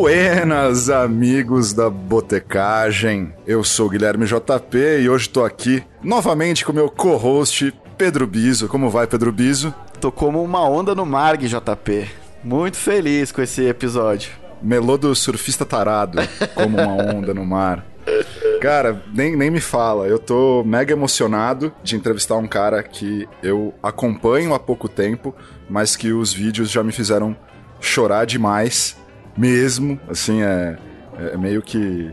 Buenas, amigos da Botecagem. Eu sou o Guilherme JP e hoje tô aqui novamente com meu co-host Pedro Biso. Como vai, Pedro Biso? Tô como uma onda no Marg, JP. Muito feliz com esse episódio. Melô do surfista tarado, como uma onda no mar. Cara, nem, nem me fala. Eu tô mega emocionado de entrevistar um cara que eu acompanho há pouco tempo, mas que os vídeos já me fizeram chorar demais, mesmo. Assim, é, é meio que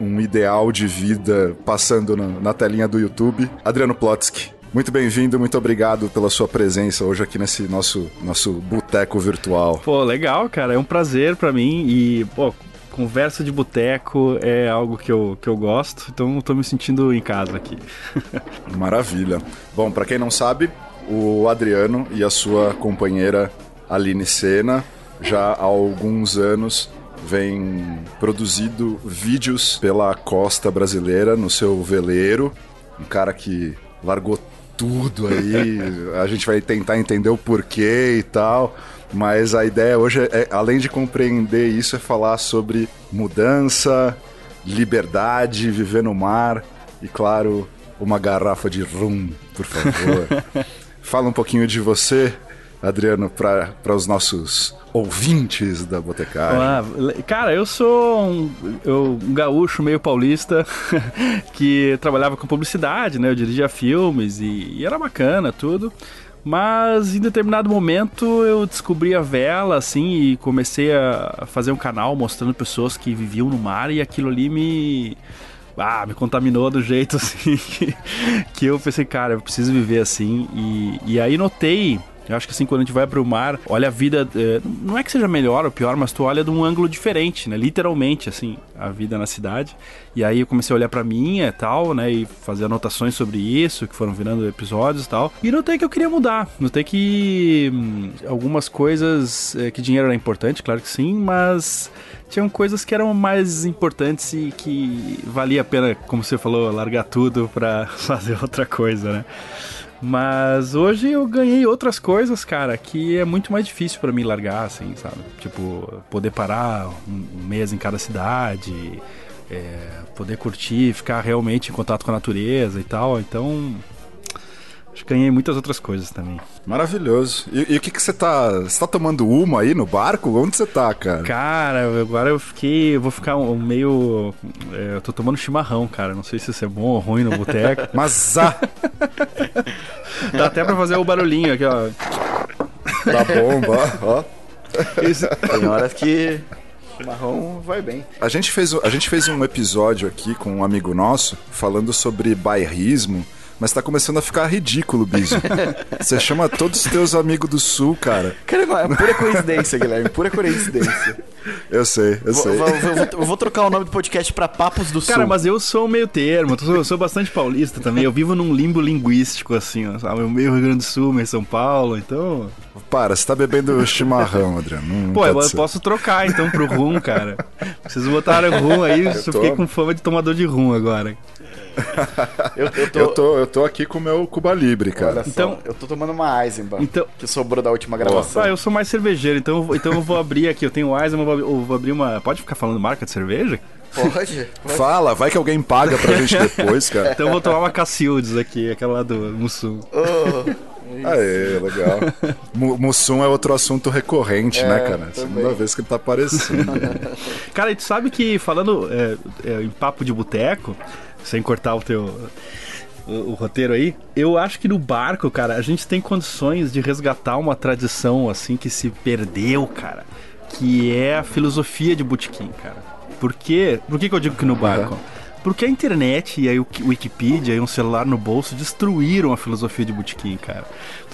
um, um ideal de vida passando na, na telinha do YouTube. Adriano Plotsky. Muito bem-vindo, muito obrigado pela sua presença hoje aqui nesse nosso, nosso boteco virtual. Pô, legal, cara. É um prazer para mim e, pô, conversa de boteco é algo que eu, que eu gosto, então tô me sentindo em casa aqui. Maravilha. Bom, para quem não sabe, o Adriano e a sua companheira Aline Sena já há alguns anos vem produzido vídeos pela costa brasileira no seu veleiro. Um cara que largou tudo aí. A gente vai tentar entender o porquê e tal. Mas a ideia hoje, é, além de compreender isso, é falar sobre mudança, liberdade, viver no mar e, claro, uma garrafa de rum, por favor. Fala um pouquinho de você, Adriano, para os nossos ouvintes da Botecagem? Ah, cara, eu sou um, eu, um gaúcho meio paulista que trabalhava com publicidade, né? Eu dirigia filmes e, e era bacana tudo. Mas em determinado momento eu descobri a vela, assim, e comecei a fazer um canal mostrando pessoas que viviam no mar e aquilo ali me. Ah, me contaminou do jeito assim que, que eu pensei, cara, eu preciso viver assim. E, e aí notei eu acho que assim, quando a gente vai pro mar, olha a vida. É, não é que seja melhor ou pior, mas tu olha de um ângulo diferente, né? Literalmente, assim, a vida na cidade. E aí eu comecei a olhar pra minha e tal, né? E fazer anotações sobre isso, que foram virando episódios e tal. E notei que eu queria mudar. Notei que hum, algumas coisas. É, que dinheiro era importante, claro que sim, mas tinham coisas que eram mais importantes e que valia a pena, como você falou, largar tudo para fazer outra coisa, né? Mas hoje eu ganhei outras coisas, cara, que é muito mais difícil para mim largar, assim, sabe? Tipo, poder parar um mês em cada cidade, é, poder curtir, ficar realmente em contato com a natureza e tal. Então, Acho que ganhei muitas outras coisas também. Maravilhoso. E, e o que que você tá... Você tá tomando uma aí no barco? Onde você tá, cara? Cara, agora eu fiquei... Eu vou ficar um, meio... É, eu tô tomando chimarrão, cara. Não sei se isso é bom ou ruim no boteco. Mas ah! Dá até pra fazer o barulhinho aqui, ó. Da bomba, ó. Isso. Tem horas que chimarrão vai bem. A gente, fez, a gente fez um episódio aqui com um amigo nosso falando sobre bairrismo mas tá começando a ficar ridículo, Biso. Você chama todos os teus amigos do sul, cara. Cara, é pura coincidência, Guilherme, pura coincidência. Eu sei, eu sei. Vou, vou, vou, vou, trocar o nome do podcast pra Papos do Sul. Cara, mas eu sou meio termo, eu sou bastante paulista também. Eu vivo num limbo linguístico, assim, sabe? Meio Rio Grande do Sul, meio São Paulo, então. Para, você tá bebendo chimarrão, Adriano. Não Pô, eu ser. posso trocar então pro rum, cara. Vocês botaram rum aí, eu, tô... fiquei com fama de tomador de rum agora. eu, eu, tô... eu, tô... eu tô aqui com o meu Cuba Libre, cara. Só, então, eu tô tomando uma Eisenbahn, então... que sobrou da última gravação. Ah, eu sou mais cervejeiro, então, então eu vou abrir aqui. Eu tenho Eisenbahn, eu vou abrir uma... Pode ficar falando marca de cerveja? Pode, pode. Fala, vai que alguém paga pra gente depois, cara. Então eu vou tomar uma Cacildes aqui, aquela lá do Mussum. Oh. Aê, legal. Mussum é outro assunto recorrente, né, é, né, cara? Também. Segunda vez que ele tá aparecendo. cara, e tu sabe que falando é, é, em papo de boteco, sem cortar o teu. O, o, roteiro aí, eu acho que no barco, cara, a gente tem condições de resgatar uma tradição assim que se perdeu, cara, que é a filosofia de botequim, cara. Por quê? Por que, que eu digo que no barco? Uhum. Porque a internet e aí o Wikipedia e um celular no bolso destruíram a filosofia de botequim, cara.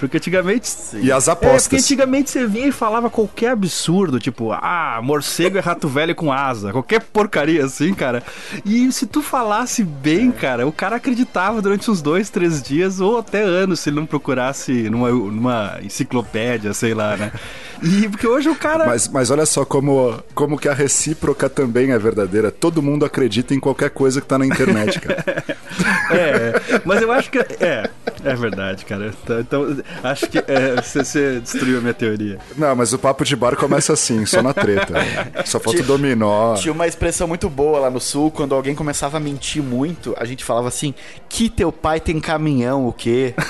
Porque antigamente. Sim. E as apostas. É, porque antigamente você vinha e falava qualquer absurdo, tipo, ah, morcego é rato velho com asa. Qualquer porcaria assim, cara. E se tu falasse bem, é. cara, o cara acreditava durante uns dois, três dias ou até anos se ele não procurasse numa, numa enciclopédia, sei lá, né? E porque hoje o cara. Mas, mas olha só como, como que a recíproca também é verdadeira. Todo mundo acredita em qualquer coisa que tá na internet, cara. é, mas eu acho que. É. É verdade, cara. Então, então acho que é, você, você destruiu a minha teoria. Não, mas o papo de bar começa assim, só na treta. Só falta o dominó. Tinha uma expressão muito boa lá no sul, quando alguém começava a mentir muito, a gente falava assim: que teu pai tem caminhão, o quê?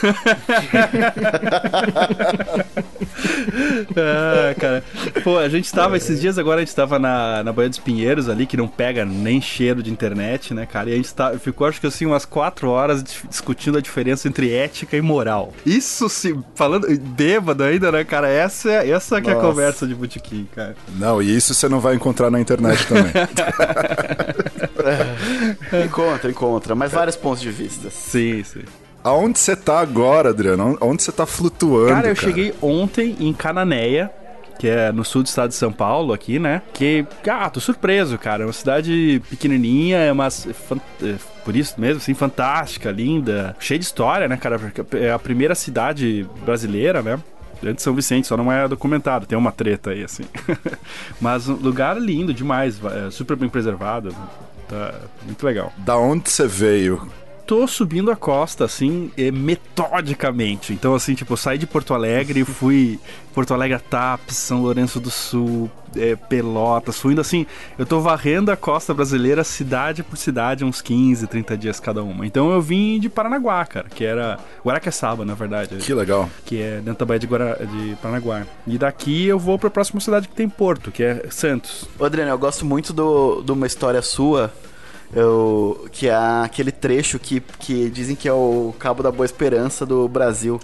ah, cara. Pô, a gente tava, esses dias agora, a gente tava na, na Baía dos Pinheiros ali, que não pega nem cheiro de internet, né, cara? E a gente tá, ficou, acho que assim, umas quatro horas discutindo a diferença entre ética e moral. Isso se. Falando. Bêbado ainda, né, cara? Essa, é, essa que é a conversa de botequim, cara. Não, e isso você não vai encontrar na internet também. encontra, encontra. Mas vários pontos de vista. Sim, sim. Aonde você tá agora, Adriano? Onde você tá flutuando? Cara, eu cara? cheguei ontem em Cananéia, que é no sul do estado de São Paulo, aqui, né? Que, ah, tô surpreso, cara. É uma cidade pequenininha, é uma. Por isso mesmo, assim, fantástica, linda, cheia de história, né, cara? É a primeira cidade brasileira, né? De São Vicente, só não é documentado, tem uma treta aí, assim. Mas um lugar lindo demais, é super bem preservado. Tá muito legal. Da onde você veio? Tô subindo a costa, assim, metodicamente. Então, assim, tipo, eu saí de Porto Alegre e fui Porto Alegre Tapes, São Lourenço do Sul, é, Pelotas, fui indo assim, eu tô varrendo a costa brasileira cidade por cidade, uns 15, 30 dias cada uma. Então eu vim de Paranaguá, cara, que era Guaraqueçaba, na verdade. Que legal. Que é dentro da Baía de, Guara... de Paranaguá. E daqui eu vou pra próxima cidade que tem Porto, que é Santos. Ô, Adriano, eu gosto muito do, de uma história sua eu, que é aquele trecho que, que dizem que é o Cabo da Boa Esperança do Brasil.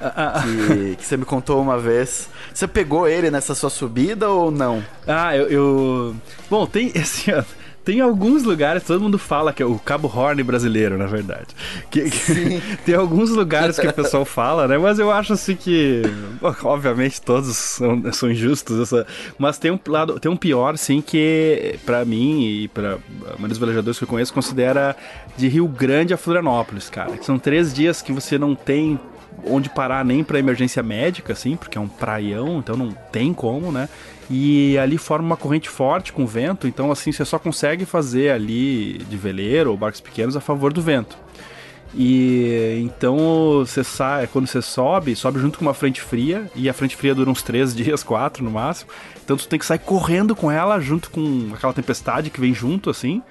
Ah, ah, ah. que, que, você me contou uma vez. Você pegou ele nessa sua subida ou não? Ah, eu. eu... Bom, tem. Assim, tem alguns lugares, todo mundo fala que é o Cabo Horn brasileiro, na verdade. Que, que tem alguns lugares que o pessoal fala, né? Mas eu acho assim que. Obviamente todos são, são injustos, essa, mas tem um lado, tem um pior, sim, que para mim e para a maioria dos velejadores que eu conheço, considera de Rio Grande a Florianópolis, cara. São três dias que você não tem onde parar nem para emergência médica, assim, porque é um praião, então não tem como, né? E ali forma uma corrente forte com vento, então assim você só consegue fazer ali de veleiro ou barcos pequenos a favor do vento. E então você sai, quando você sobe, sobe junto com uma frente fria, e a frente fria dura uns três dias, quatro no máximo. Então tu tem que sair correndo com ela junto com aquela tempestade que vem junto, assim,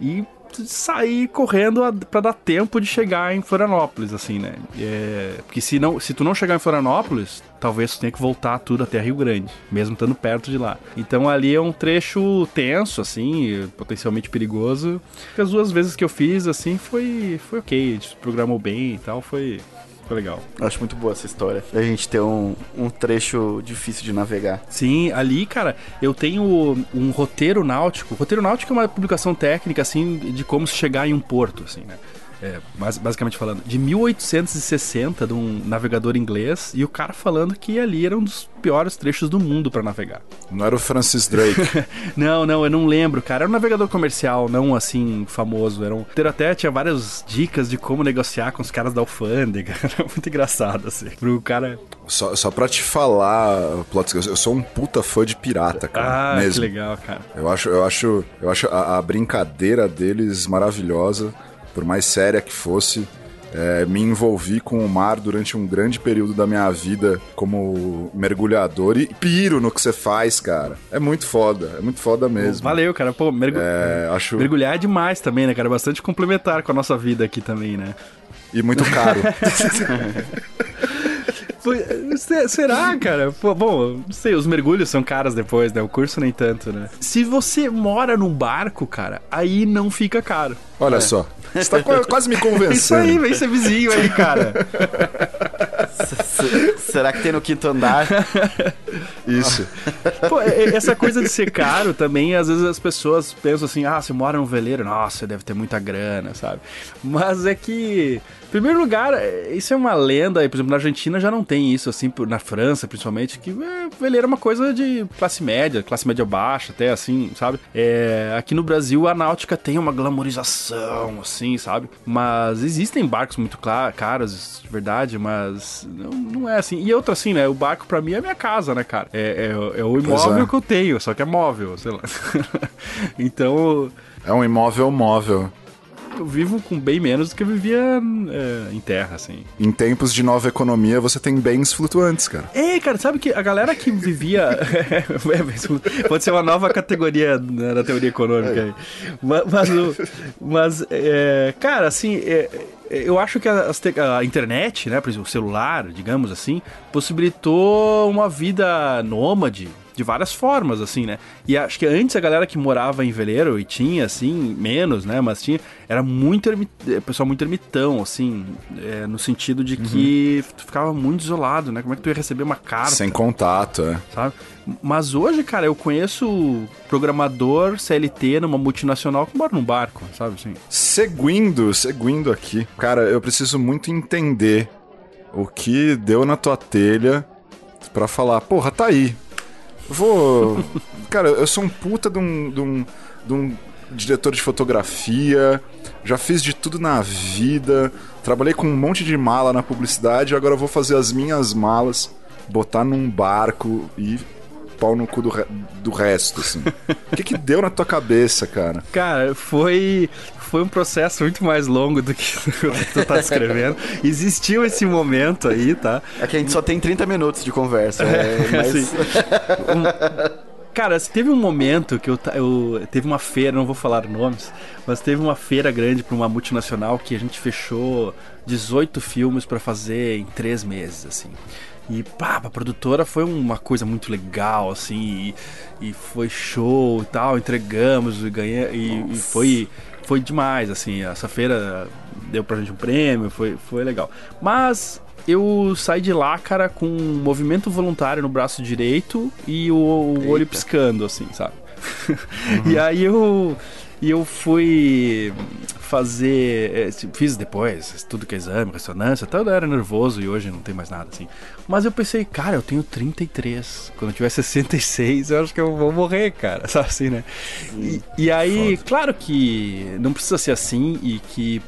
e sair correndo para dar tempo de chegar em Florianópolis, assim, né? É, porque se, não, se tu não chegar em Florianópolis, talvez tu tenha que voltar tudo até Rio Grande, mesmo estando perto de lá. Então ali é um trecho tenso, assim, potencialmente perigoso. As duas vezes que eu fiz, assim, foi, foi ok. A gente programou bem e tal, foi, foi legal. Eu acho muito boa essa história. A gente ter um, um trecho difícil de navegar. Sim, ali, cara, eu tenho um roteiro náutico. O roteiro náutico é uma publicação técnica, assim, de como se chegar em um porto, assim, né? É, basicamente falando, de 1860, de um navegador inglês, e o cara falando que ali era um dos piores trechos do mundo para navegar. Não era o Francis Drake? não, não, eu não lembro, cara. Era um navegador comercial, não assim, famoso. Era um... Até tinha várias dicas de como negociar com os caras da alfândega. Era muito engraçado, assim. Pro cara. Só, só pra te falar, Plots, eu sou um puta fã de pirata, cara. Ah, mesmo. que legal, cara. Eu acho, eu acho, eu acho a, a brincadeira deles maravilhosa por mais séria que fosse. É, me envolvi com o mar durante um grande período da minha vida como mergulhador e piro no que você faz, cara. É muito foda, é muito foda mesmo. Valeu, cara. Pô, mergu... é, acho... mergulhar é demais também, né, cara? Bastante complementar com a nossa vida aqui também, né? E muito caro. Será, cara? Bom, não sei, os mergulhos são caros depois, né? O curso nem tanto, né? Se você mora num barco, cara, aí não fica caro. Olha é. só. Você tá quase me convencendo. Isso aí, vem ser vizinho aí, cara. Será que tem no quinto andar? Isso. Pô, essa coisa de ser caro também, às vezes as pessoas pensam assim: ah, você mora num veleiro, nossa, deve ter muita grana, sabe? Mas é que primeiro lugar, é, isso é uma lenda, por exemplo, na Argentina já não tem isso, assim, na França principalmente, que é, veleiro é uma coisa de classe média, classe média baixa, até assim, sabe? É, aqui no Brasil a náutica tem uma glamorização, assim, sabe? Mas existem barcos muito caros, de verdade, mas não, não, é assim. E outra assim, né? O barco pra mim é minha casa, né, cara? É, é, é o imóvel é. que eu tenho, só que é móvel, sei lá. então. É um imóvel móvel. Vivo com bem menos do que eu vivia é, em terra, assim. Em tempos de nova economia, você tem bens flutuantes, cara. É, cara, sabe que a galera que vivia. É, pode ser uma nova categoria na teoria econômica aí. Mas, mas, mas é, cara, assim. É, eu acho que a, a, internet, né, por exemplo, o celular, digamos assim, possibilitou uma vida nômade de várias formas, assim, né? E acho que antes a galera que morava em veleiro e tinha, assim, menos, né? Mas tinha, era muito é, pessoal muito ermitão, assim, é, no sentido de que uhum. tu ficava muito isolado, né? Como é que tu ia receber uma carta? Sem contato, é. Sabe? Mas hoje, cara, eu conheço programador CLT numa multinacional que mora num barco, sabe assim? Seguindo, seguindo aqui. Cara, eu preciso muito entender o que deu na tua telha para falar, porra, tá aí. Vou. Cara, eu sou um puta de um, de um, de um diretor de fotografia, já fiz de tudo na vida, trabalhei com um monte de mala na publicidade, agora vou fazer as minhas malas, botar num barco e pau no cu do, re... do resto, assim. O que que deu na tua cabeça, cara? Cara, foi foi um processo muito mais longo do que tu tá descrevendo. Existiu esse momento aí, tá? É que a gente só tem 30 minutos de conversa, né? Mas... Assim, um... Cara, teve um momento que eu, eu, Teve uma feira, não vou falar nomes, mas teve uma feira grande para uma multinacional que a gente fechou 18 filmes para fazer em três meses, assim. E pá, a produtora foi uma coisa muito legal, assim, e, e foi show e tal, entregamos e ganhei. E, e, foi, foi demais, assim, essa feira deu pra gente um prêmio, foi, foi legal. Mas eu saí de lá, cara, com um movimento voluntário no braço direito e o, o olho piscando, assim, sabe? Uhum. e aí eu e eu fui fazer. É, fiz depois, tudo que é exame, ressonância, até eu era nervoso e hoje não tem mais nada assim. Mas eu pensei, cara, eu tenho 33. Quando eu tiver 66, eu acho que eu vou morrer, cara. Sabe assim, né? E, e aí, Foda. claro que não precisa ser assim e que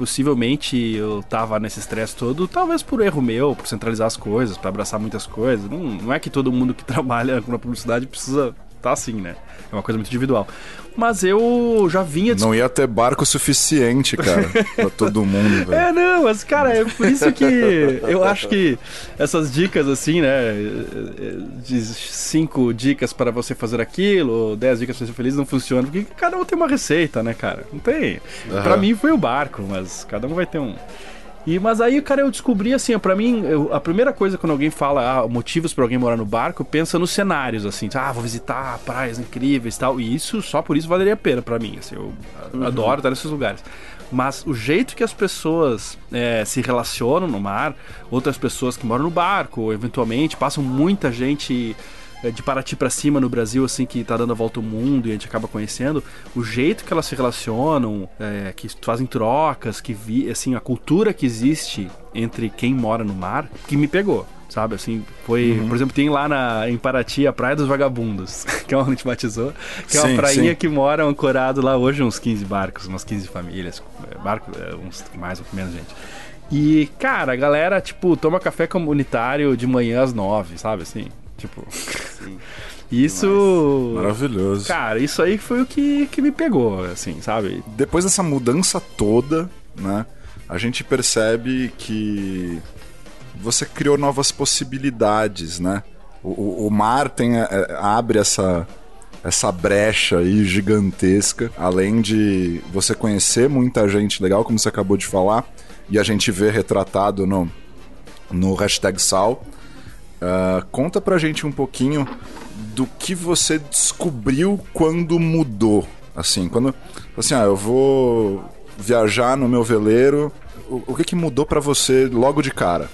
possivelmente eu tava nesse estresse todo, talvez por erro meu, por centralizar as coisas, para abraçar muitas coisas. Não, não é que todo mundo que trabalha com a publicidade precisa tá assim, né? É uma coisa muito individual. Mas eu já vinha. Não ia ter barco suficiente, cara, pra todo mundo, velho. É, não, mas, cara, é por isso que eu acho que essas dicas, assim, né? De cinco dicas para você fazer aquilo, dez dicas para ser feliz, não funcionam, porque cada um tem uma receita, né, cara? Não tem. Uhum. Pra mim foi o barco, mas cada um vai ter um. E, mas aí, cara, eu descobri assim, para mim, eu, a primeira coisa quando alguém fala ah, motivos para alguém morar no barco, pensa nos cenários, assim, ah, vou visitar praias incríveis e tal. E isso, só por isso valeria a pena para mim, assim, eu uhum. adoro estar nesses lugares. Mas o jeito que as pessoas é, se relacionam no mar, outras pessoas que moram no barco, eventualmente, passam muita gente de Paraty para cima no Brasil, assim, que tá dando a volta ao mundo e a gente acaba conhecendo, o jeito que elas se relacionam, é, que fazem trocas, que vi, assim, a cultura que existe entre quem mora no mar, que me pegou sabe? Assim, foi. Uhum. Por exemplo, tem lá na, em Paraty a Praia dos Vagabundos, que é onde a gente batizou, que é uma prainha sim. que mora ancorado lá hoje uns 15 barcos, umas 15 famílias, é, barco, é, uns mais ou menos gente. E, cara, a galera, tipo, toma café comunitário de manhã às 9, sabe? Assim, Tipo. Sim. Isso. Maravilhoso. Cara, isso aí foi o que, que me pegou, assim, sabe? Depois dessa mudança toda, né? A gente percebe que você criou novas possibilidades, né? O, o mar tem, é, abre essa, essa brecha aí gigantesca, além de você conhecer muita gente legal, como você acabou de falar, e a gente vê retratado no, no hashtag Sal. Uh, conta pra gente um pouquinho do que você descobriu quando mudou. Assim, quando. Assim, ah, eu vou viajar no meu veleiro. O, o que, que mudou para você logo de cara?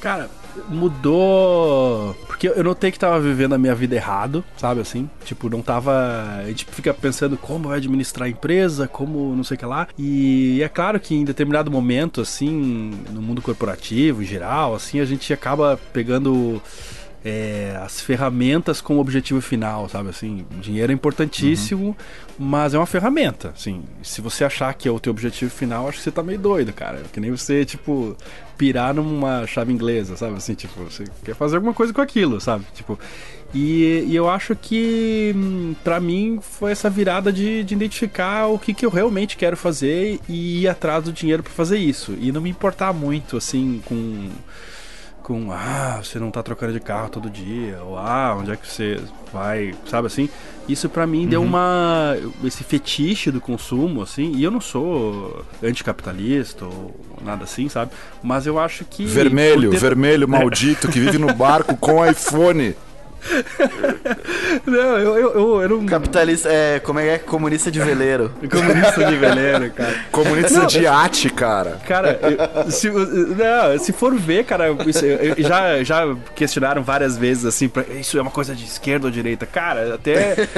Cara, mudou. Porque eu notei que tava vivendo a minha vida errado, sabe assim? Tipo, não tava. A gente fica pensando como vai administrar a empresa, como não sei o que lá. E é claro que em determinado momento, assim, no mundo corporativo em geral, assim, a gente acaba pegando é, as ferramentas com o objetivo final, sabe? Assim, dinheiro é importantíssimo, uhum. mas é uma ferramenta. Assim, se você achar que é o teu objetivo final, acho que você tá meio doido, cara. Que nem você, tipo, pirar numa chave inglesa, sabe? Assim, tipo, você quer fazer alguma coisa com aquilo, sabe? Tipo, e, e eu acho que hum, para mim foi essa virada de, de identificar o que, que eu realmente quero fazer e ir atrás do dinheiro para fazer isso. E não me importar muito, assim, com com ah, você não tá trocando de carro todo dia, ou ah, onde é que você vai, sabe assim? Isso para mim uhum. deu uma esse fetiche do consumo assim, e eu não sou anticapitalista ou nada assim, sabe? Mas eu acho que vermelho, ter... vermelho maldito que vive no barco com iPhone. não, eu, eu, eu, eu não... Capitalista, é, como é que é? Comunista de veleiro. Comunista de veleiro, cara. Comunista não, de arte, cara. Cara, se, não, se for ver, cara, isso, já, já questionaram várias vezes, assim, pra, isso é uma coisa de esquerda ou direita. Cara, até,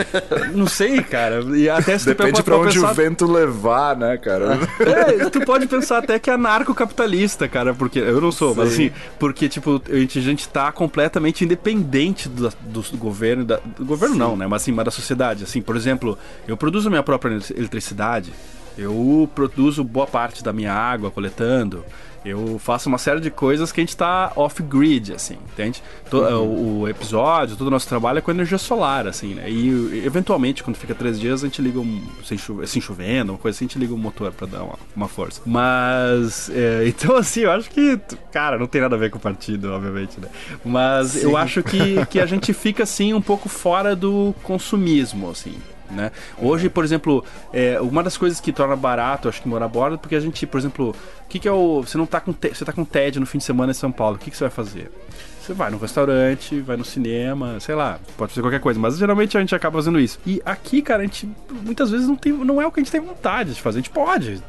não sei, cara. E até se Depende pra onde pensar... o vento levar, né, cara? É, tu pode pensar até que é anarcocapitalista, cara, porque eu não sou, Sim. mas assim, porque, tipo, a gente, a gente tá completamente independente do, do, do governo, da, do governo Sim. não, né? Mas assim, mas da sociedade. Assim, por exemplo, eu produzo minha própria eletricidade, eu produzo boa parte da minha água coletando. Eu faço uma série de coisas que a gente está off-grid, assim, entende? Uhum. O, o, episódio, todo o nosso trabalho é com energia solar, assim, né? E eventualmente, quando fica três dias, a gente liga um. Sem, cho sem chovendo, uma coisa assim, a gente liga um motor para dar uma, uma, força. Mas. É, então, assim, eu acho que. Cara, não tem nada a ver com o partido, obviamente, né? Mas Sim. eu acho que, que a gente fica, assim, um pouco fora do consumismo, assim. Né? Hoje, por exemplo, é, uma das coisas que torna barato, acho que morar bordo, é porque a gente, por exemplo, o que, que é o. Você não tá com te, você tá com TED no fim de semana em São Paulo, o que, que você vai fazer? Você vai no restaurante, vai no cinema, sei lá, pode fazer qualquer coisa, mas geralmente a gente acaba fazendo isso. E aqui, cara, a gente muitas vezes não tem, não é o que a gente tem vontade de fazer. A gente pode,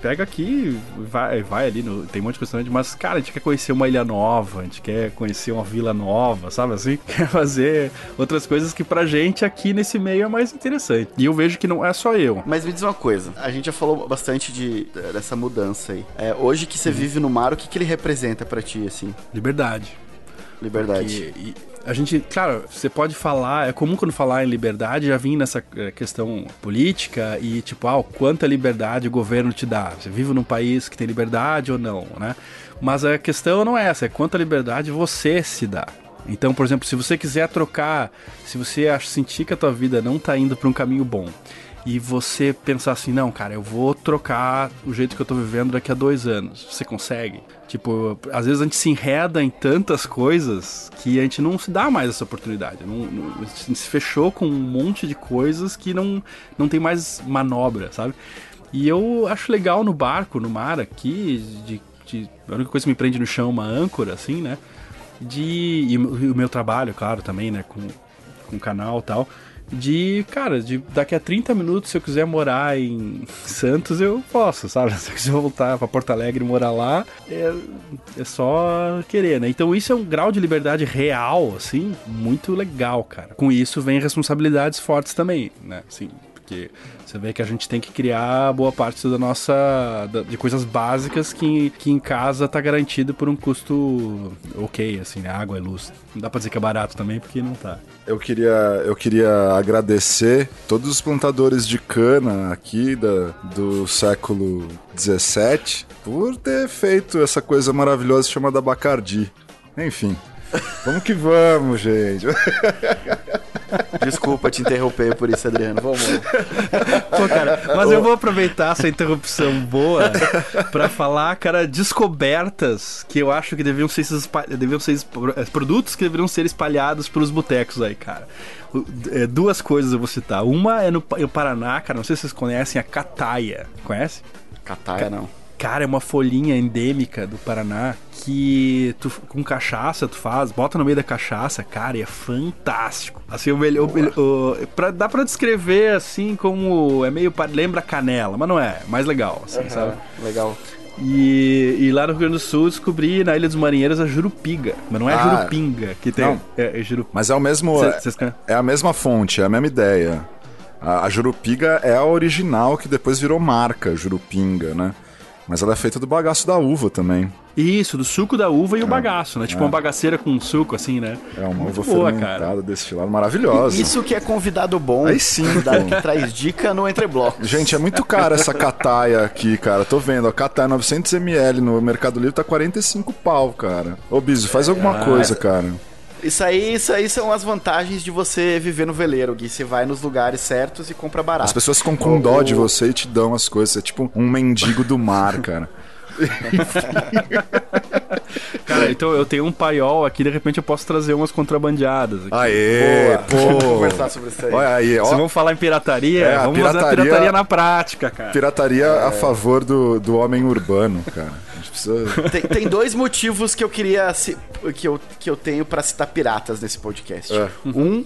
pega aqui, vai, vai ali, no, tem um monte de restaurante, mas, cara, a gente quer conhecer uma ilha nova, a gente quer conhecer uma vila nova, sabe assim? Quer fazer outras coisas que pra gente aqui nesse meio é mais interessante. E eu vejo que não é só eu. Mas me diz uma coisa, a gente já falou bastante de, dessa mudança aí. É, hoje que você uhum. vive no mar, o que, que ele representa para ti, assim? Liberdade. Liberdade. Porque, a gente, claro, você pode falar, é comum quando falar em liberdade já vir nessa é, questão política e tipo, ah, quanta liberdade o governo te dá? Você vive num país que tem liberdade ou não, né? Mas a questão não é essa, é quanta liberdade você se dá. Então, por exemplo, se você quiser trocar, se você sentir que a tua vida não está indo para um caminho bom, e você pensar assim, não, cara, eu vou trocar o jeito que eu tô vivendo daqui a dois anos. Você consegue? Tipo, às vezes a gente se enreda em tantas coisas que a gente não se dá mais essa oportunidade. Não, não, a gente se fechou com um monte de coisas que não, não tem mais manobra, sabe? E eu acho legal no barco, no mar aqui, de, de, a única coisa que me prende no chão é uma âncora, assim, né? De, e o meu trabalho, claro, também, né? Com, com o canal e tal de, cara, de daqui a 30 minutos, se eu quiser morar em Santos, eu posso, sabe? Se eu quiser voltar para Porto Alegre e morar lá, é, é só querer, né? Então isso é um grau de liberdade real, assim, muito legal, cara. Com isso vem responsabilidades fortes também, né? Assim, porque você vê que a gente tem que criar boa parte da nossa. de coisas básicas que, que em casa tá garantido por um custo ok, assim, né? água e luz. Não dá pra dizer que é barato também, porque não tá. Eu queria, eu queria agradecer todos os plantadores de cana aqui da, do século 17 por ter feito essa coisa maravilhosa chamada Bacardi. Enfim. Vamos que vamos, gente. Desculpa te interromper por isso, Adriano. Vamos. Pô, cara, mas eu vou aproveitar essa interrupção boa para falar, cara, descobertas que eu acho que deveriam ser, deveriam ser é, produtos que deveriam ser espalhados pelos botecos aí, cara. É, duas coisas eu vou citar. Uma é no, no Paraná, cara, não sei se vocês conhecem a cataia. Conhece? Cataia, não. Cara, é uma folhinha endêmica do Paraná que tu, com cachaça tu faz, bota no meio da cachaça, cara, e é fantástico. Assim, o melhor. Pra, dá pra descrever assim como. É meio. Lembra canela, mas não é. Mais legal, assim, uhum, sabe? Legal. E, e, lá no Rio Grande do Sul descobri na Ilha dos Marinheiros a Jurupiga. Mas não é ah, Jurupinga que tem. Não, é, é Jurup... Mas é o mesmo. Cês, cês... É a mesma fonte, é a mesma ideia. A, a Jurupiga é a original que depois virou marca Jurupinga, né? Mas ela é feita do bagaço da uva também. Isso, do suco da uva e o é. bagaço, né? Tipo é. uma bagaceira com suco, assim, né? É uma Muito uva boa, fermentada, destilada, maravilhosa. Isso que é convidado bom. Aí sim, Convidado que traz dica no Entre Blocos. Gente, é muito cara essa cataia aqui, cara. Tô vendo, a cataia 900ml no Mercado Livre tá 45 pau, cara. Ô, Biso, faz alguma ah, coisa, cara. Isso aí, isso aí são as vantagens de você viver no veleiro, Gui. Você vai nos lugares certos e compra barato. As pessoas ficam com dó de você e te dão as coisas. Você é tipo um mendigo do mar, cara. Cara, então eu tenho um paiol aqui, de repente eu posso trazer umas contrabandeadas. Aqui. Aê, Boa. pô! Vamos conversar sobre isso aí. Olha aí, ó. Vocês vão falar em pirataria? É, vamos pirataria, fazer a pirataria na prática, cara. Pirataria é. a favor do, do homem urbano, cara. Tem, tem dois motivos que eu queria... que, eu, que eu tenho para citar piratas nesse podcast. É. Um,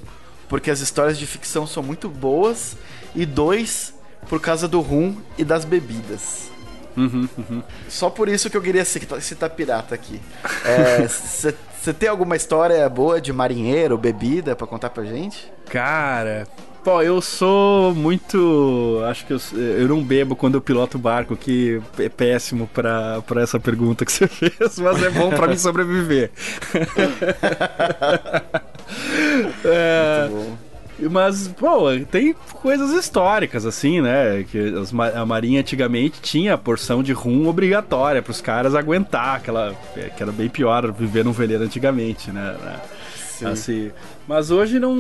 porque as histórias de ficção são muito boas. E dois, por causa do rum e das bebidas. Uhum, uhum. Só por isso que eu queria citar, citar pirata aqui. Você é, tem alguma história boa de marinheiro, bebida, para contar pra gente? Cara, Pô, eu sou muito. Acho que eu, eu não bebo quando eu piloto barco, que é péssimo pra, pra essa pergunta que você fez, mas é bom pra mim sobreviver. é, muito bom. Mas, pô, tem coisas históricas, assim, né? Que a Marinha antigamente tinha a porção de rum obrigatória para os caras aguentar, aquela, que era bem pior viver num veleiro antigamente, né? Sim. Assim, mas hoje não.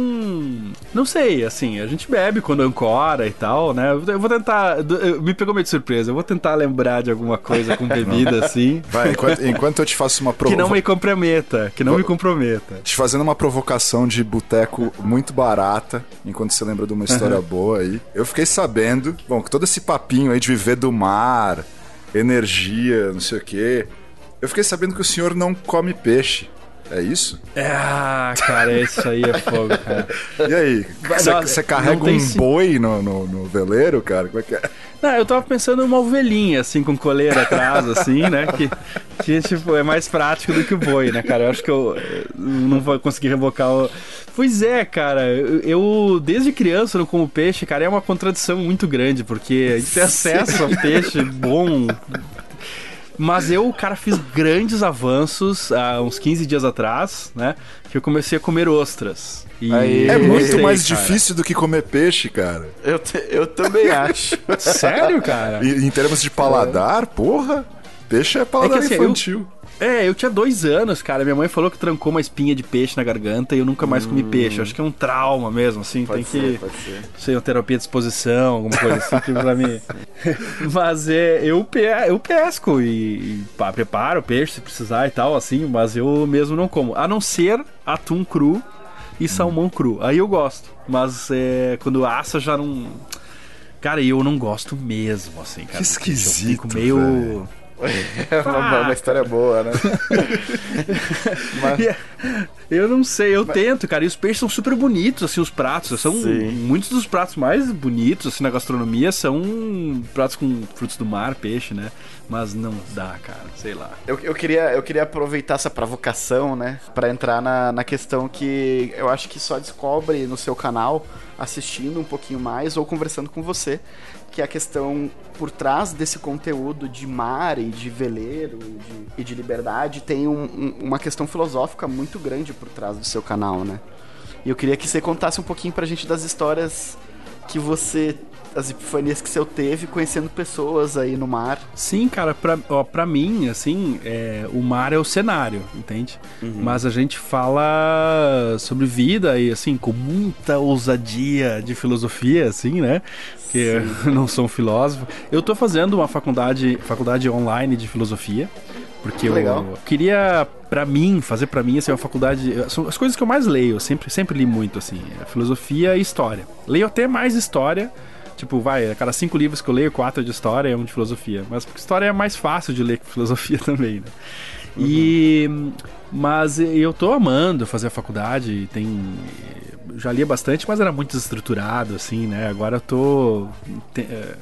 Não sei, assim, a gente bebe quando ancora e tal, né? Eu vou tentar. Me pegou meio de surpresa, eu vou tentar lembrar de alguma coisa com bebida, assim. Vai, enquanto, enquanto eu te faço uma provocação. Que não me comprometa, que não vou... me comprometa. Te fazendo uma provocação de boteco muito barata, enquanto você lembra de uma história uhum. boa aí. Eu fiquei sabendo, bom, que todo esse papinho aí de viver do mar, energia, não sei o quê. Eu fiquei sabendo que o senhor não come peixe. É isso? É, ah, cara, isso aí é fogo, cara. E aí? Você carrega um boi no, no, no, veleiro, cara? Como é que é? Não, eu tava pensando numa ovelhinha, assim, com coleira atrás, assim, né? Que, que, tipo, é mais prático do que o boi, né, cara? Eu acho que eu não vou conseguir revocar o... Pois é, cara. Eu, desde criança, não como peixe, cara, é uma contradição muito grande, porque a gente tem acesso a peixe bom mas eu, cara, fiz grandes avanços há uns 15 dias atrás, né? Que eu comecei a comer ostras. E Aí, é muito gostei, mais cara. difícil do que comer peixe, cara. Eu, te, eu também acho. Sério, cara? E, em termos de paladar, é. porra, peixe é paladar é que, assim, infantil. Eu é, eu tinha dois anos, cara. Minha mãe falou que trancou uma espinha de peixe na garganta e eu nunca mais comi hum. peixe. Eu acho que é um trauma mesmo, assim. Pode tem ser, que. Pode ser. Sei, uma terapia de exposição, alguma coisa assim pra mim. mas é, eu, pe eu pesco e, e pá, preparo peixe se precisar e tal, assim, mas eu mesmo não como. A não ser atum cru e salmão cru. Aí eu gosto. Mas é, quando assa já não. Cara, eu não gosto mesmo, assim, cara. Que esquisito. Eu fico meio. Véio é uma, uma, história boa, né? Mas... Eu não sei, eu Mas... tento, cara. E os peixes são super bonitos, assim, os pratos. São Sim. muitos dos pratos mais bonitos, assim, na gastronomia são pratos com frutos do mar, peixe, né? Mas não dá, cara, sei lá. Eu, eu, queria, eu queria aproveitar essa provocação, né? para entrar na, na questão que eu acho que só descobre no seu canal assistindo um pouquinho mais ou conversando com você que é a questão por trás desse conteúdo de mar e de veleiro e de, e de liberdade tem um, um, uma questão filosófica muito grande por trás do seu canal, né? E eu queria que você contasse um pouquinho pra gente das histórias que você as epifanias que você teve conhecendo pessoas aí no mar. Sim, cara, pra, ó, pra mim, assim, é, o mar é o cenário, entende? Uhum. Mas a gente fala sobre vida e, assim, com muita ousadia de filosofia, assim, né? Que eu não sou um filósofo. Eu tô fazendo uma faculdade, faculdade online de filosofia. Porque eu Legal. queria, para mim, fazer para mim, assim, uma faculdade. São as coisas que eu mais leio, eu sempre, sempre li muito, assim, é filosofia e história. Leio até mais história Tipo, vai, a cada cinco livros que eu leio, quatro é de história e um de filosofia. Mas história é mais fácil de ler que filosofia também, né? Uhum. E. Mas eu tô amando fazer a faculdade, tem. Já lia bastante, mas era muito desestruturado, assim, né? Agora eu tô. É,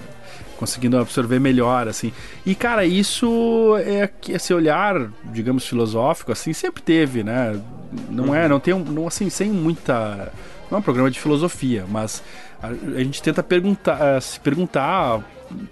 conseguindo absorver melhor, assim. E, cara, isso é esse olhar, digamos, filosófico, assim, sempre teve, né? Não é, uhum. não tem um. Não, assim, sem muita. Não é um programa de filosofia, mas a, gente tenta perguntar, uh, se perguntar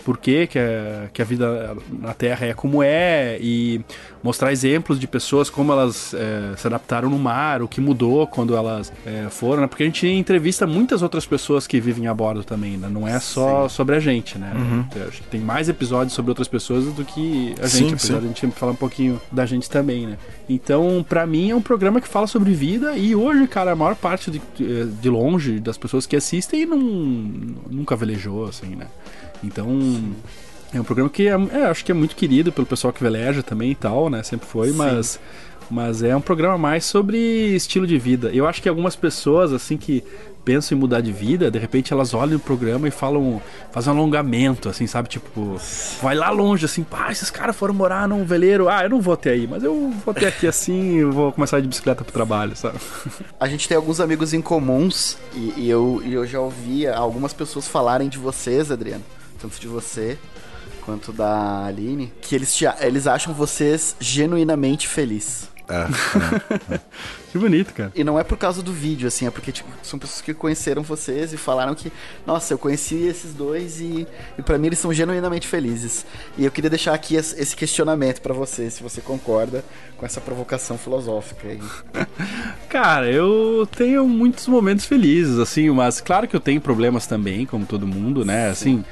por que, que, a, que a vida na Terra é como é e mostrar exemplos de pessoas como elas é, se adaptaram no mar, o que mudou quando elas é, foram, né? Porque a gente entrevista muitas outras pessoas que vivem a bordo também, né? Não é só sim. sobre a gente, né? Uhum. Acho que tem mais episódios sobre outras pessoas do que a gente, sim, apesar sim. de a gente falar um pouquinho da gente também, né? Então, para mim, é um programa que fala sobre vida e hoje, cara, a maior parte de, de longe das pessoas que assistem não, nunca velejou, assim, né? Então, é um programa que é, é, acho que é muito querido pelo pessoal que veleja também e tal, né? Sempre foi, Sim. mas mas é um programa mais sobre estilo de vida. Eu acho que algumas pessoas assim que pensam em mudar de vida, de repente elas olham o programa e falam, fazem um alongamento, assim, sabe? Tipo, vai lá longe, assim, pá, esses caras foram morar num veleiro. Ah, eu não vou ter aí, mas eu vou ter aqui assim, eu vou começar de bicicleta pro trabalho, sabe? A gente tem alguns amigos em comuns e, e eu, e eu já ouvi algumas pessoas falarem de vocês, Adriano. Tanto de você quanto da Aline, que eles, te, eles acham vocês genuinamente felizes. É, é, é. que bonito, cara. E não é por causa do vídeo, assim, é porque tipo, são pessoas que conheceram vocês e falaram que, nossa, eu conheci esses dois e, e para mim eles são genuinamente felizes. E eu queria deixar aqui esse questionamento para você, se você concorda com essa provocação filosófica aí. cara, eu tenho muitos momentos felizes, assim, mas claro que eu tenho problemas também, como todo mundo, né? Assim.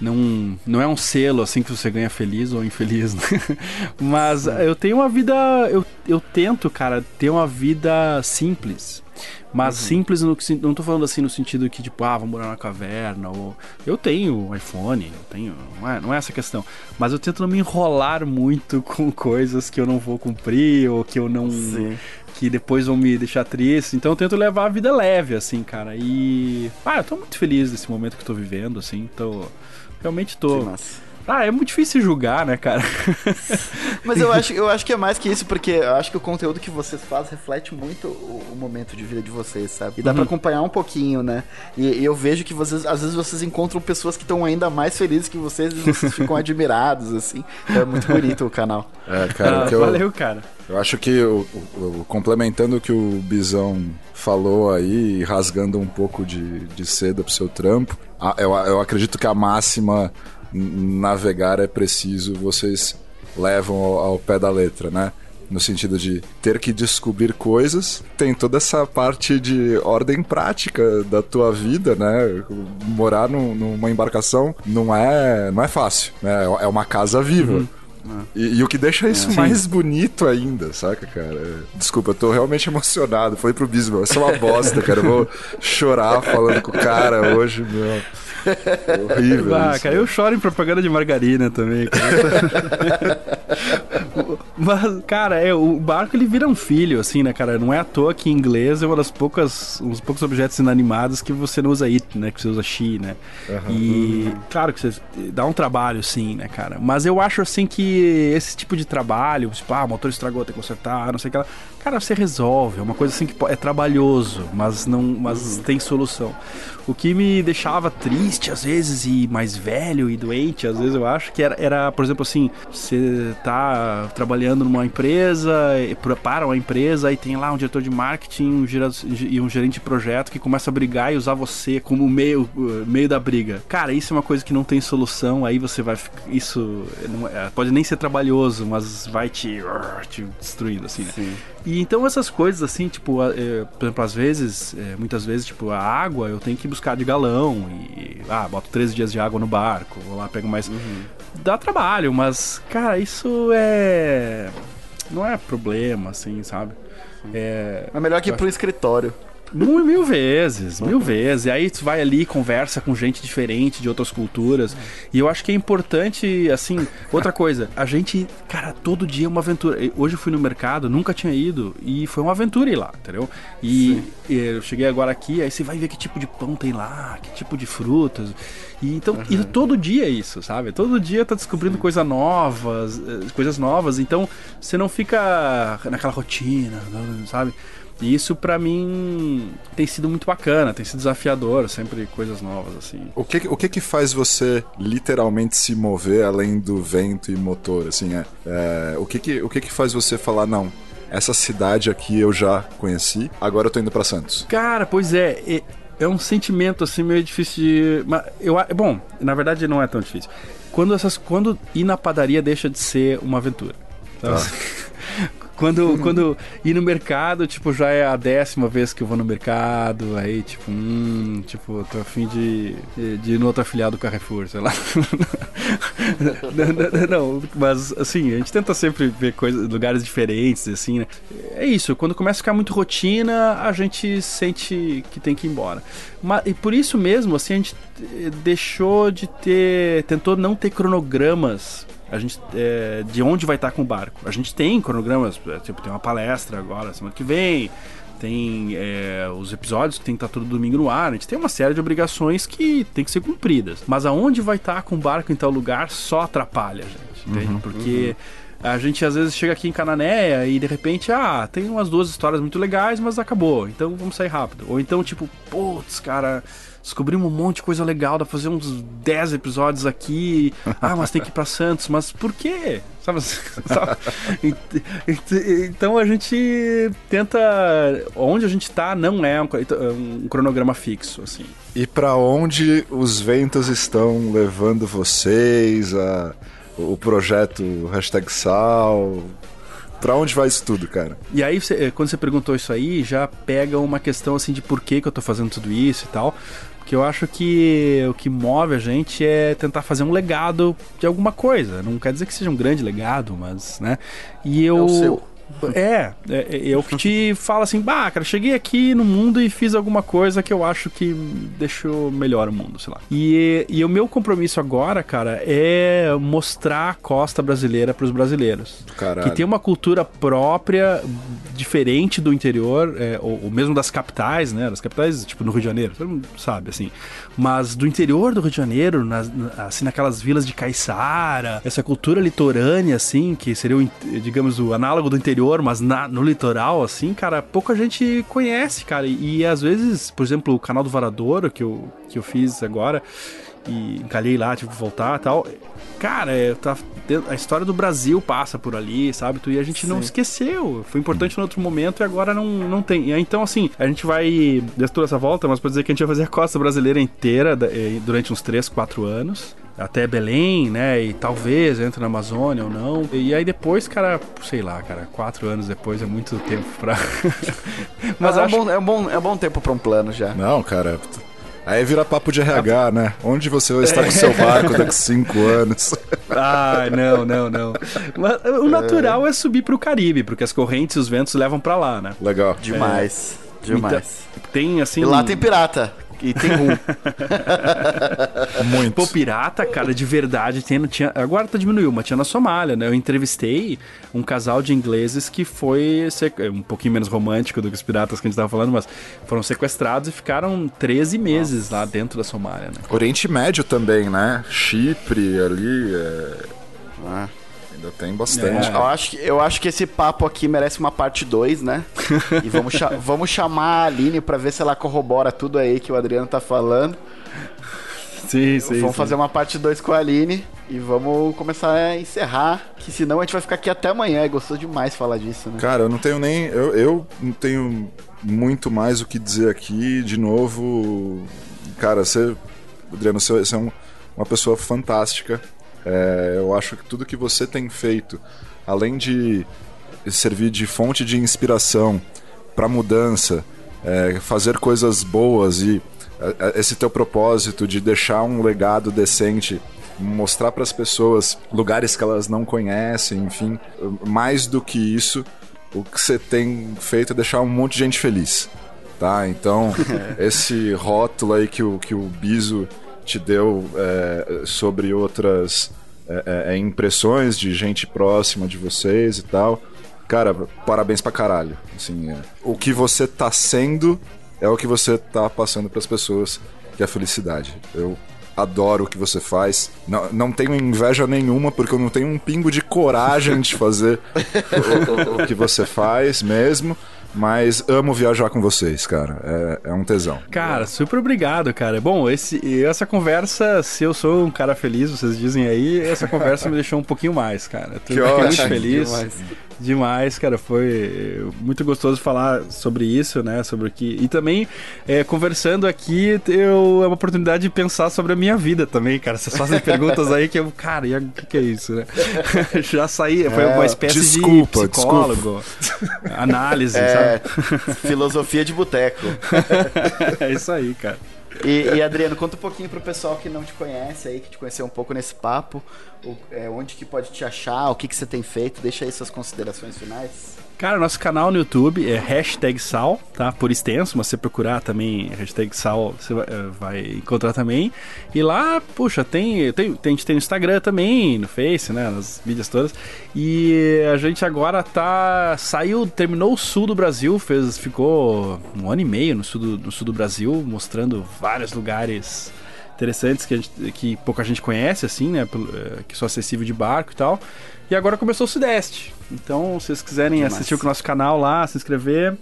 Não, não é um selo assim que você ganha feliz ou infeliz, né? Mas eu tenho uma vida. Eu, eu tento, cara, ter uma vida simples. Mas uhum. simples, no, não tô falando assim no sentido que, tipo, ah, vou morar na caverna, ou... Eu tenho iPhone, eu tenho... Não é, não é essa questão. Mas eu tento não me enrolar muito com coisas que eu não vou cumprir, ou que eu não... Sim. Que depois vão me deixar triste. Então eu tento levar a vida leve, assim, cara. E... Ah, eu tô muito feliz desse momento que eu tô vivendo, assim. Tô... Realmente tô. Ah, é muito difícil julgar, né, cara? Mas eu acho, eu acho que é mais que isso, porque eu acho que o conteúdo que vocês fazem reflete muito o, o momento de vida de vocês, sabe? E dá uhum. pra acompanhar um pouquinho, né? E, e, eu vejo que vocês, às vezes, vocês encontram pessoas que estão ainda mais felizes que vocês e vocês ficam admirados, assim. É muito bonito o canal. É, cara. Ah, valeu, cara. Eu acho que, o, o, complementando o que o Bisão falou aí, rasgando um pouco de, de seda pro seu trampo, eu, eu acredito que a máxima navegar é preciso, vocês levam ao, ao pé da letra, né? no sentido de ter que descobrir coisas. Tem toda essa parte de ordem prática da tua vida, né? Morar no, numa embarcação não é, não é fácil, né? É uma casa viva. Uhum. E, e, o que deixa isso é, mais bonito ainda, saca, cara? Desculpa, eu tô realmente emocionado. Falei pro Bispo, isso é uma bosta, cara. Eu vou chorar falando com o cara hoje, meu. Horrível. Ah, isso, cara, eu choro em propaganda de margarina também, cara. Mas, cara, é, o barco ele vira um filho, assim, né, cara? Não é à toa que em inglês é uma das poucas, um dos poucos objetos inanimados que você não usa it, né? Que você usa she, né? Uhum. E, claro que você dá um trabalho, sim, né, cara? Mas eu acho, assim, que esse tipo de trabalho, tipo, ah, o motor estragou, tem que consertar, não sei o que lá. Cara, você resolve. É uma coisa, assim, que é trabalhoso, mas não mas uhum. tem solução. O que me deixava triste às vezes e mais velho e doente, às vezes eu acho que era, era por exemplo, assim, você tá trabalhando numa empresa, para uma empresa e tem lá um diretor de marketing um e um gerente de projeto que começa a brigar e usar você como meio, meio da briga. Cara, isso é uma coisa que não tem solução, aí você vai. Isso é, pode nem ser trabalhoso, mas vai te, te destruindo, assim, né? Sim. E então essas coisas assim, tipo, é, por exemplo, às vezes, é, muitas vezes, tipo, a água eu tenho que buscar de galão e, ah, boto 13 dias de água no barco, vou lá, pego mais. Uhum. Dá trabalho, mas, cara, isso é. Não é problema, assim, sabe? É, é melhor que ir pro escritório. Mil, mil vezes, mil vezes. E aí tu vai ali conversa com gente diferente de outras culturas. E eu acho que é importante, assim, outra coisa, a gente, cara, todo dia é uma aventura. Hoje eu fui no mercado, nunca tinha ido, e foi uma aventura ir lá, entendeu? E, e eu cheguei agora aqui, aí você vai ver que tipo de pão tem lá, que tipo de frutas. E então, uhum. e todo dia é isso, sabe? Todo dia tá descobrindo coisas novas, eh, coisas novas. Então, você não fica naquela rotina, sabe? E isso para mim tem sido muito bacana, tem sido desafiador, sempre coisas novas assim. O que o que que faz você literalmente se mover além do vento e motor, assim, é, é o que que o que que faz você falar não? Essa cidade aqui eu já conheci, agora eu tô indo para Santos. Cara, pois é, é um sentimento assim meio difícil de. Eu, bom, na verdade não é tão difícil. Quando, essas, quando ir na padaria deixa de ser uma aventura. Ah. Quando, quando ir no mercado, tipo, já é a décima vez que eu vou no mercado, aí, tipo, hum, tipo, tô afim de, de, de ir no outro afiliado do Carrefour, sei lá. não, não, não, mas, assim, a gente tenta sempre ver coisas, lugares diferentes, assim, né? É isso, quando começa a ficar muito rotina, a gente sente que tem que ir embora. Mas, e por isso mesmo, assim, a gente deixou de ter, tentou não ter cronogramas a gente é, de onde vai estar com o barco. A gente tem cronogramas, é, tipo, tem uma palestra agora, semana que vem, tem é, os episódios que tem que estar todo domingo no ar. A gente tem uma série de obrigações que tem que ser cumpridas. Mas aonde vai estar com o barco em tal lugar só atrapalha, gente. Entende? Uhum, Porque. Uhum. A gente às vezes chega aqui em Cananéia e de repente, ah, tem umas duas histórias muito legais, mas acabou. Então vamos sair rápido. Ou então, tipo, putz, cara, descobrimos um monte de coisa legal, dá pra fazer uns 10 episódios aqui. Ah, mas tem que ir pra Santos, mas por quê? Sabe? então a gente tenta. Onde a gente tá não é um, um cronograma fixo, assim. E para onde os ventos estão levando vocês? A, o projeto hashtag Sal? Pra onde vai isso tudo, cara? E aí, quando você perguntou isso aí, já pega uma questão assim de por que, que eu tô fazendo tudo isso e tal que eu acho que o que move a gente é tentar fazer um legado de alguma coisa. Não quer dizer que seja um grande legado, mas, né? E eu. É o seu. É, é, é, eu que te falo assim, bah, cara, cheguei aqui no mundo e fiz alguma coisa que eu acho que deixou melhor o mundo, sei lá. E, e o meu compromisso agora, cara, é mostrar a costa brasileira para os brasileiros. Caralho. Que tem uma cultura própria, diferente do interior, é, ou, ou, mesmo das capitais, né? Das capitais, tipo no Rio de Janeiro, todo mundo sabe, assim. Mas do interior do Rio de Janeiro, nas, assim, naquelas vilas de Caiçara, essa cultura litorânea, assim, que seria, o, digamos, o análogo do interior mas na, no litoral, assim, cara, pouca gente conhece, cara. E, e às vezes, por exemplo, o canal do Varadouro, que eu, que eu fiz agora, e encalhei lá, tive que voltar e tal. Cara, é, tá, a história do Brasil passa por ali, sabe? E a gente Sim. não esqueceu. Foi importante no outro momento e agora não, não tem. Então, assim, a gente vai. Deu toda essa volta, mas pode dizer que a gente vai fazer a costa brasileira inteira eh, durante uns 3, 4 anos até Belém, né? E talvez entre na Amazônia ou não. E aí depois, cara, sei lá, cara, quatro anos depois é muito tempo pra. Mas é, acho... um bom, é, um bom, é um bom tempo pra um plano já. Não, cara. Aí vira papo de RH, né? Onde você vai estar com seu barco daqui a cinco anos? Ah, não, não, não. Mas o natural é, é subir pro Caribe, porque as correntes e os ventos levam para lá, né? Legal. Demais. É. Demais. Então, tem assim. E lá tem pirata. E tem um. Muito. Pô, pirata, cara, de verdade. Tem, tinha, agora tá diminuiu, mas tinha na Somália, né? Eu entrevistei um casal de ingleses que foi um pouquinho menos romântico do que os piratas que a gente tava falando, mas foram sequestrados e ficaram 13 meses Nossa. lá dentro da Somália, né? Oriente Médio também, né? Chipre ali. É... Ah. Ainda tem bastante. É. Eu, acho que, eu acho que esse papo aqui merece uma parte 2, né? E vamos, cha vamos chamar a Aline pra ver se ela corrobora tudo aí que o Adriano tá falando. Sim, sim. Vamos sim. fazer uma parte 2 com a Aline e vamos começar a encerrar, que senão a gente vai ficar aqui até amanhã. É gostoso demais falar disso, né? Cara, eu não tenho nem. Eu, eu não tenho muito mais o que dizer aqui. De novo, cara, você, Adriano, você, você é um, uma pessoa fantástica. É, eu acho que tudo que você tem feito, além de servir de fonte de inspiração para mudança, é, fazer coisas boas e é, é, esse teu propósito de deixar um legado decente, mostrar para as pessoas lugares que elas não conhecem, enfim, mais do que isso, o que você tem feito é deixar um monte de gente feliz, tá? Então, esse rótulo aí que o, que o Biso te deu é, sobre outras é, é, é, impressões de gente próxima de vocês e tal. Cara, parabéns pra caralho. Assim, é, o que você tá sendo é o que você tá passando para as pessoas, que é a felicidade. Eu adoro o que você faz. Não, não tenho inveja nenhuma, porque eu não tenho um pingo de coragem de fazer o, o, o, que você faz mesmo. Mas amo viajar com vocês, cara. É, é um tesão. Cara, super obrigado, cara. Bom, esse, essa conversa, se eu sou um cara feliz, vocês dizem aí, essa conversa me deixou um pouquinho mais, cara. Tô que muito feliz. Demais. Demais, cara. Foi muito gostoso falar sobre isso, né? Sobre o que. E também, é, conversando aqui, eu, é uma oportunidade de pensar sobre a minha vida também, cara. Vocês fazem perguntas aí que eu. Cara, e o que, que, é isso, né? Já saí, foi é, uma espécie desculpa, de psicólogo. Desculpa. Análise, é, sabe? Filosofia de boteco. é isso aí, cara. E, e, Adriano, conta um pouquinho pro pessoal que não te conhece aí, que te conheceu um pouco nesse papo, o, é, onde que pode te achar, o que, que você tem feito, deixa aí suas considerações finais. Cara, nosso canal no YouTube é hashtag sal, tá? Por extenso, mas você procurar também hashtag sal, você vai, eh, vai encontrar também. E lá, puxa, tem, tem, tem, a gente tem no Instagram também, no Face, né? Nas mídias todas. E a gente agora tá. Saiu, terminou o sul do Brasil, fez, ficou um ano e meio no sul do, no sul do Brasil, mostrando vários lugares interessantes que, gente, que pouca gente conhece, assim, né? Eh, que são acessíveis de barco e tal. E agora começou o Sudeste. Então, se vocês quiserem assistir o nosso canal lá, se inscrever,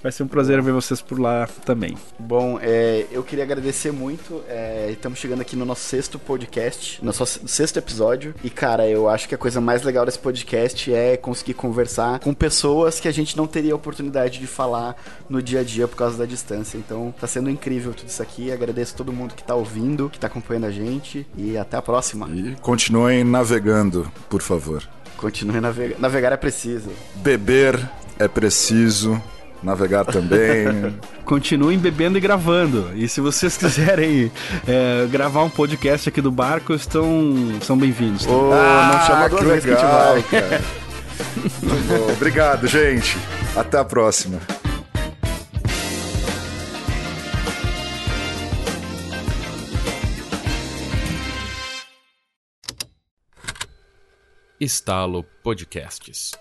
Vai ser um prazer ver vocês por lá também. Bom, é, eu queria agradecer muito. É, estamos chegando aqui no nosso sexto podcast, nosso sexto episódio. E, cara, eu acho que a coisa mais legal desse podcast é conseguir conversar com pessoas que a gente não teria a oportunidade de falar no dia a dia por causa da distância. Então, tá sendo incrível tudo isso aqui. Agradeço todo mundo que tá ouvindo, que tá acompanhando a gente. E até a próxima. E continuem navegando, por favor. Continue navegando. Navegar é preciso. Beber é preciso navegar também. Continuem bebendo e gravando. E se vocês quiserem é, gravar um podcast aqui do barco, estão são bem-vindos. Oh, ah, não chama duas vezes que a gente vai. Cara. Obrigado, gente. Até a próxima. Estalo Podcasts